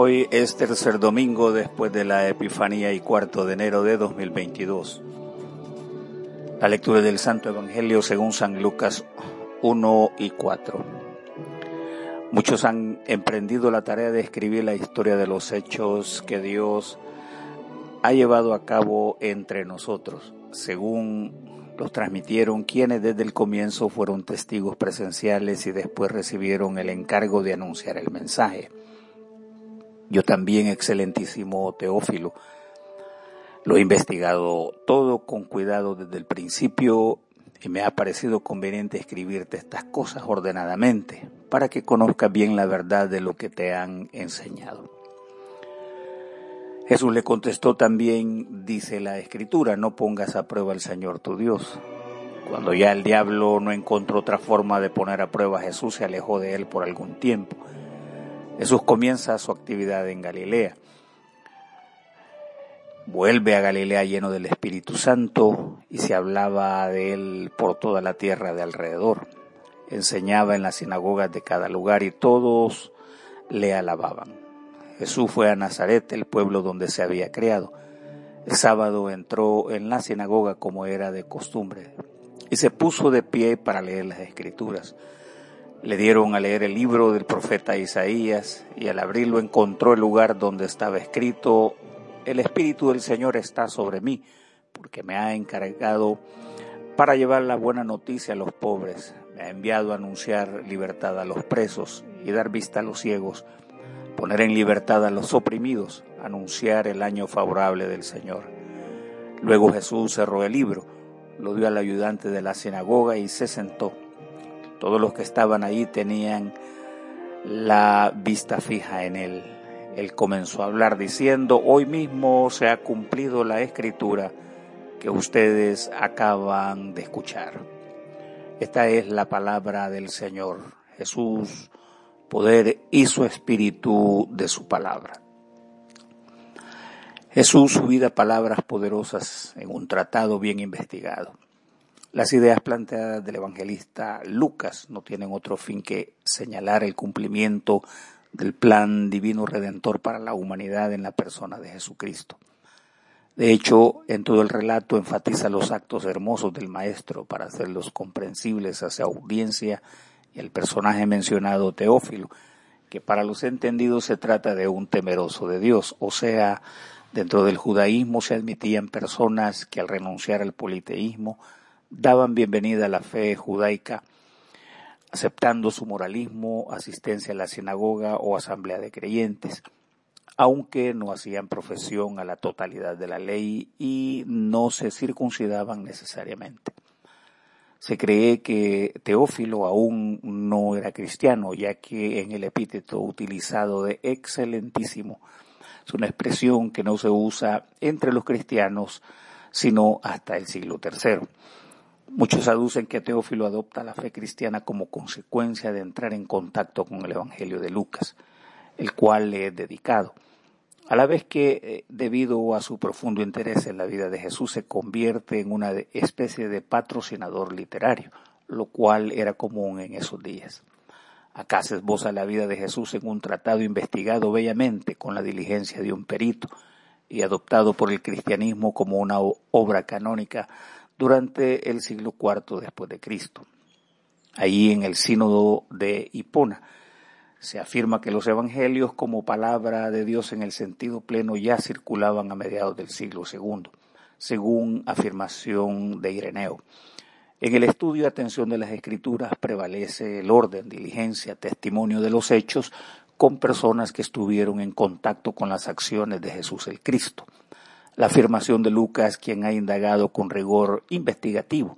Hoy es tercer domingo después de la Epifanía y cuarto de enero de 2022. La lectura del Santo Evangelio según San Lucas 1 y 4. Muchos han emprendido la tarea de escribir la historia de los hechos que Dios ha llevado a cabo entre nosotros, según los transmitieron quienes desde el comienzo fueron testigos presenciales y después recibieron el encargo de anunciar el mensaje. Yo también, excelentísimo Teófilo, lo he investigado todo con cuidado desde el principio y me ha parecido conveniente escribirte estas cosas ordenadamente para que conozcas bien la verdad de lo que te han enseñado. Jesús le contestó también, dice la escritura, no pongas a prueba al Señor tu Dios. Cuando ya el diablo no encontró otra forma de poner a prueba a Jesús, se alejó de él por algún tiempo. Jesús comienza su actividad en Galilea. Vuelve a Galilea lleno del Espíritu Santo y se hablaba de él por toda la tierra de alrededor. Enseñaba en las sinagogas de cada lugar y todos le alababan. Jesús fue a Nazaret, el pueblo donde se había criado. El sábado entró en la sinagoga como era de costumbre y se puso de pie para leer las escrituras. Le dieron a leer el libro del profeta Isaías y al abrirlo encontró el lugar donde estaba escrito, el Espíritu del Señor está sobre mí, porque me ha encargado para llevar la buena noticia a los pobres, me ha enviado a anunciar libertad a los presos y dar vista a los ciegos, poner en libertad a los oprimidos, anunciar el año favorable del Señor. Luego Jesús cerró el libro, lo dio al ayudante de la sinagoga y se sentó. Todos los que estaban ahí tenían la vista fija en él. Él comenzó a hablar diciendo, hoy mismo se ha cumplido la escritura que ustedes acaban de escuchar. Esta es la palabra del Señor. Jesús, poder y su espíritu de su palabra. Jesús, su vida, palabras poderosas en un tratado bien investigado. Las ideas planteadas del evangelista Lucas no tienen otro fin que señalar el cumplimiento del plan divino redentor para la humanidad en la persona de Jesucristo. De hecho, en todo el relato enfatiza los actos hermosos del Maestro para hacerlos comprensibles hacia audiencia y el personaje mencionado Teófilo, que para los entendidos se trata de un temeroso de Dios, o sea, dentro del judaísmo se admitían personas que al renunciar al politeísmo daban bienvenida a la fe judaica, aceptando su moralismo, asistencia a la sinagoga o asamblea de creyentes, aunque no hacían profesión a la totalidad de la ley y no se circuncidaban necesariamente. Se cree que Teófilo aún no era cristiano, ya que en el epíteto utilizado de excelentísimo es una expresión que no se usa entre los cristianos sino hasta el siglo III. Muchos aducen que Teófilo adopta la fe cristiana como consecuencia de entrar en contacto con el Evangelio de Lucas, el cual le es dedicado. A la vez que, eh, debido a su profundo interés en la vida de Jesús, se convierte en una especie de patrocinador literario, lo cual era común en esos días. Acá se esboza la vida de Jesús en un tratado investigado bellamente con la diligencia de un perito y adoptado por el cristianismo como una obra canónica durante el siglo IV después de Cristo. Ahí en el sínodo de Hipona se afirma que los evangelios como palabra de Dios en el sentido pleno ya circulaban a mediados del siglo II, según afirmación de Ireneo. En el estudio y atención de las escrituras prevalece el orden, diligencia, testimonio de los hechos con personas que estuvieron en contacto con las acciones de Jesús el Cristo. La afirmación de Lucas, quien ha indagado con rigor investigativo,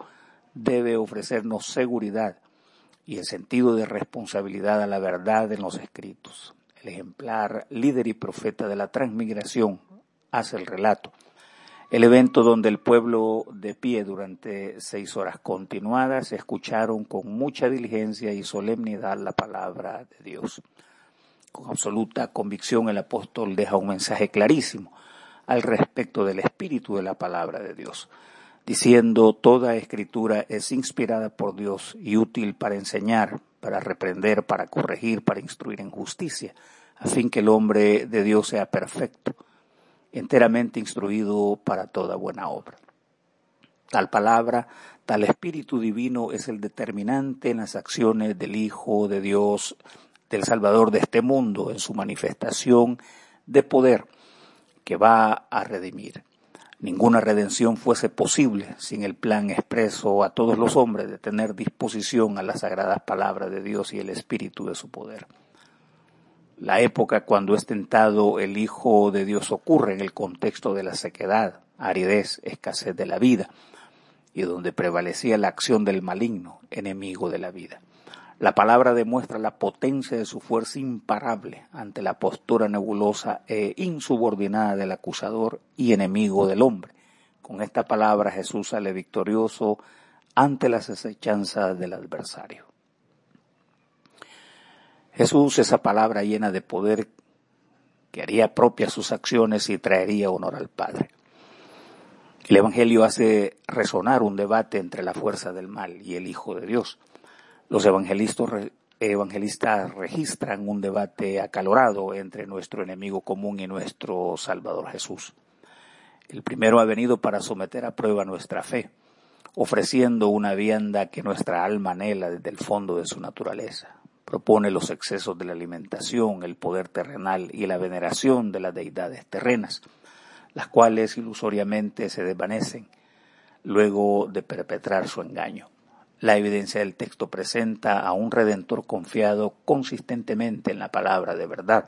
debe ofrecernos seguridad y el sentido de responsabilidad a la verdad en los escritos. El ejemplar líder y profeta de la transmigración hace el relato. El evento donde el pueblo de pie durante seis horas continuadas escucharon con mucha diligencia y solemnidad la palabra de Dios. Con absoluta convicción el apóstol deja un mensaje clarísimo al respecto del espíritu de la palabra de Dios, diciendo toda escritura es inspirada por Dios y útil para enseñar, para reprender, para corregir, para instruir en justicia, a fin que el hombre de Dios sea perfecto, enteramente instruido para toda buena obra. Tal palabra, tal Espíritu Divino es el determinante en las acciones del Hijo de Dios, del Salvador de este mundo, en su manifestación de poder que va a redimir. Ninguna redención fuese posible sin el plan expreso a todos los hombres de tener disposición a las sagradas palabras de Dios y el espíritu de su poder. La época cuando es tentado el Hijo de Dios ocurre en el contexto de la sequedad, aridez, escasez de la vida, y donde prevalecía la acción del maligno, enemigo de la vida. La palabra demuestra la potencia de su fuerza imparable ante la postura nebulosa e insubordinada del acusador y enemigo del hombre. Con esta palabra Jesús sale victorioso ante las acechanzas del adversario. Jesús, esa palabra llena de poder que haría propias sus acciones y traería honor al Padre. El Evangelio hace resonar un debate entre la fuerza del mal y el Hijo de Dios. Los evangelistas registran un debate acalorado entre nuestro enemigo común y nuestro Salvador Jesús. El primero ha venido para someter a prueba nuestra fe, ofreciendo una vianda que nuestra alma anhela desde el fondo de su naturaleza. Propone los excesos de la alimentación, el poder terrenal y la veneración de las deidades terrenas, las cuales ilusoriamente se desvanecen luego de perpetrar su engaño. La evidencia del texto presenta a un redentor confiado consistentemente en la palabra de verdad,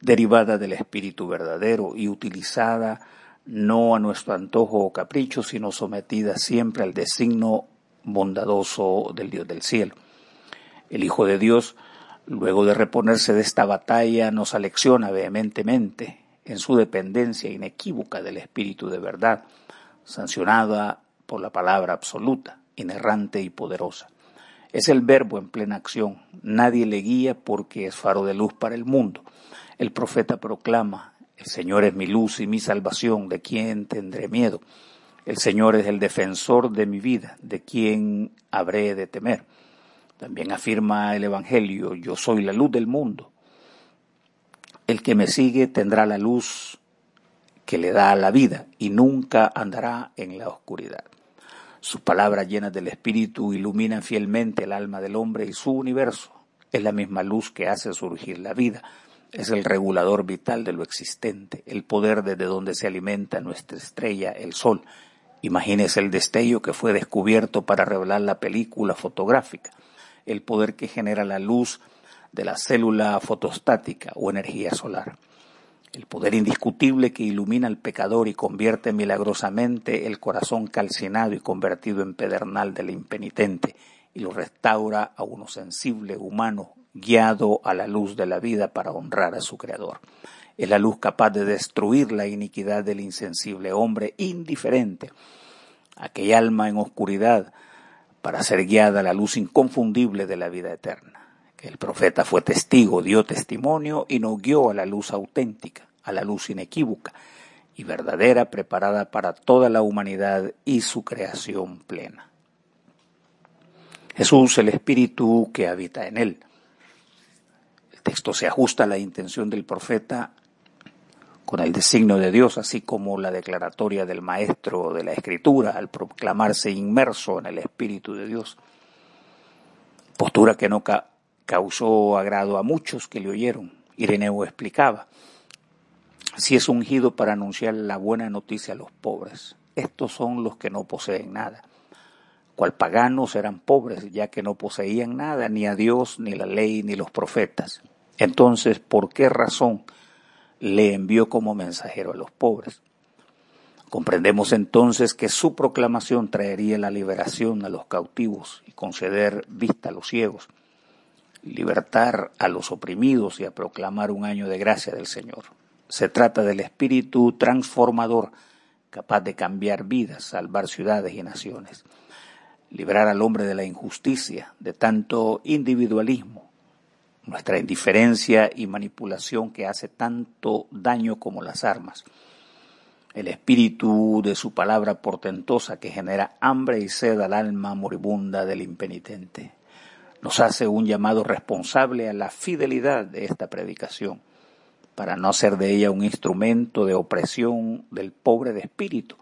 derivada del Espíritu verdadero y utilizada no a nuestro antojo o capricho, sino sometida siempre al designio bondadoso del Dios del cielo. El Hijo de Dios, luego de reponerse de esta batalla, nos alecciona vehementemente en su dependencia inequívoca del Espíritu de verdad, sancionada por la palabra absoluta inerrante y poderosa. Es el verbo en plena acción. Nadie le guía porque es faro de luz para el mundo. El profeta proclama, el Señor es mi luz y mi salvación, ¿de quién tendré miedo? El Señor es el defensor de mi vida, ¿de quién habré de temer? También afirma el Evangelio, yo soy la luz del mundo. El que me sigue tendrá la luz que le da la vida y nunca andará en la oscuridad. Sus palabras llenas del Espíritu iluminan fielmente el alma del hombre y su universo. Es la misma luz que hace surgir la vida. Es el regulador vital de lo existente, el poder desde donde se alimenta nuestra estrella, el sol. Imagínese el destello que fue descubierto para revelar la película fotográfica, el poder que genera la luz de la célula fotostática o energía solar el poder indiscutible que ilumina al pecador y convierte milagrosamente el corazón calcinado y convertido en pedernal del impenitente y lo restaura a uno sensible, humano, guiado a la luz de la vida para honrar a su Creador. Es la luz capaz de destruir la iniquidad del insensible hombre indiferente, aquella alma en oscuridad, para ser guiada a la luz inconfundible de la vida eterna. El profeta fue testigo, dio testimonio y nos guió a la luz auténtica, a la luz inequívoca y verdadera preparada para toda la humanidad y su creación plena. Jesús, el Espíritu que habita en él. El texto se ajusta a la intención del profeta con el designio de Dios, así como la declaratoria del maestro de la Escritura al proclamarse inmerso en el Espíritu de Dios. Postura que no causó agrado a muchos que le oyeron. Ireneo explicaba, si es ungido para anunciar la buena noticia a los pobres. Estos son los que no poseen nada. Cual paganos eran pobres, ya que no poseían nada, ni a Dios, ni la ley, ni los profetas. Entonces, ¿por qué razón le envió como mensajero a los pobres? Comprendemos entonces que su proclamación traería la liberación a los cautivos y conceder vista a los ciegos libertar a los oprimidos y a proclamar un año de gracia del Señor. Se trata del espíritu transformador capaz de cambiar vidas, salvar ciudades y naciones, librar al hombre de la injusticia, de tanto individualismo, nuestra indiferencia y manipulación que hace tanto daño como las armas, el espíritu de su palabra portentosa que genera hambre y sed al alma moribunda del impenitente nos hace un llamado responsable a la fidelidad de esta predicación, para no hacer de ella un instrumento de opresión del pobre de espíritu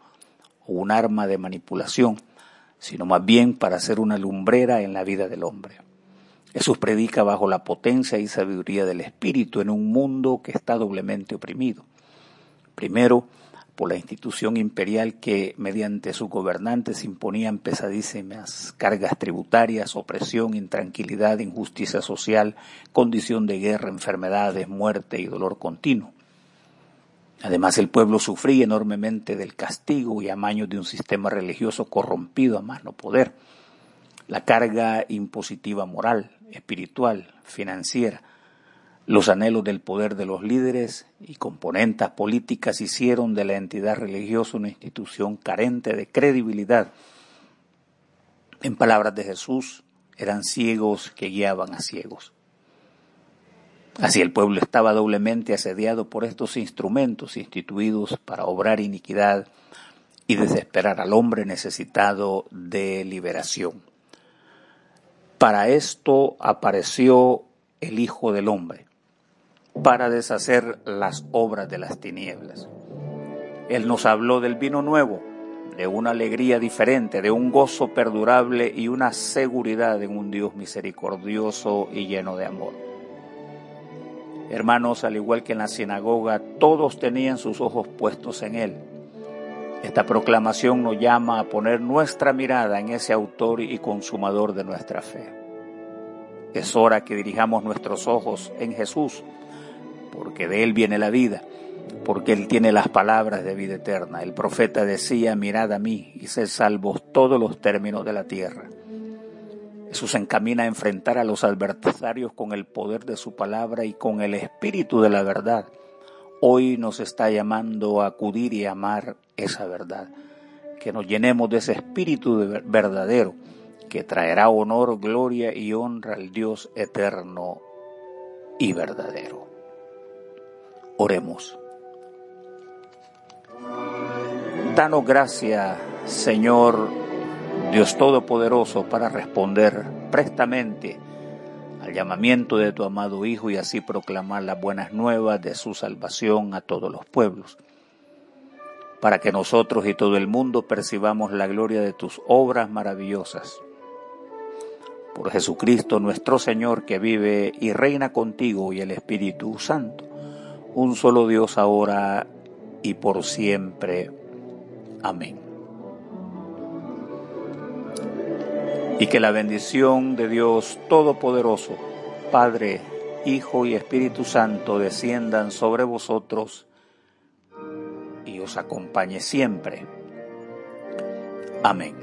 o un arma de manipulación, sino más bien para ser una lumbrera en la vida del hombre. Jesús predica bajo la potencia y sabiduría del Espíritu en un mundo que está doblemente oprimido. Primero, por la institución imperial que, mediante sus gobernantes, imponían pesadísimas cargas tributarias, opresión, intranquilidad, injusticia social, condición de guerra, enfermedades, muerte y dolor continuo. Además, el pueblo sufría enormemente del castigo y amaños de un sistema religioso corrompido a más no poder. La carga impositiva moral, espiritual, financiera, los anhelos del poder de los líderes y componentes políticas hicieron de la entidad religiosa una institución carente de credibilidad. En palabras de Jesús, eran ciegos que guiaban a ciegos. Así el pueblo estaba doblemente asediado por estos instrumentos instituidos para obrar iniquidad y desesperar al hombre necesitado de liberación. Para esto apareció el Hijo del Hombre, para deshacer las obras de las tinieblas. Él nos habló del vino nuevo, de una alegría diferente, de un gozo perdurable y una seguridad en un Dios misericordioso y lleno de amor. Hermanos, al igual que en la sinagoga, todos tenían sus ojos puestos en Él. Esta proclamación nos llama a poner nuestra mirada en ese autor y consumador de nuestra fe. Es hora que dirijamos nuestros ojos en Jesús, porque de Él viene la vida, porque Él tiene las palabras de vida eterna. El profeta decía, mirad a mí y sed salvos todos los términos de la tierra. Jesús encamina a enfrentar a los adversarios con el poder de su palabra y con el espíritu de la verdad. Hoy nos está llamando a acudir y amar esa verdad, que nos llenemos de ese espíritu verdadero que traerá honor, gloria y honra al Dios eterno y verdadero. Oremos. Danos gracia, Señor Dios Todopoderoso, para responder prestamente al llamamiento de tu amado Hijo y así proclamar las buenas nuevas de su salvación a todos los pueblos, para que nosotros y todo el mundo percibamos la gloria de tus obras maravillosas. Por Jesucristo nuestro Señor, que vive y reina contigo y el Espíritu Santo un solo Dios ahora y por siempre. Amén. Y que la bendición de Dios Todopoderoso, Padre, Hijo y Espíritu Santo desciendan sobre vosotros y os acompañe siempre. Amén.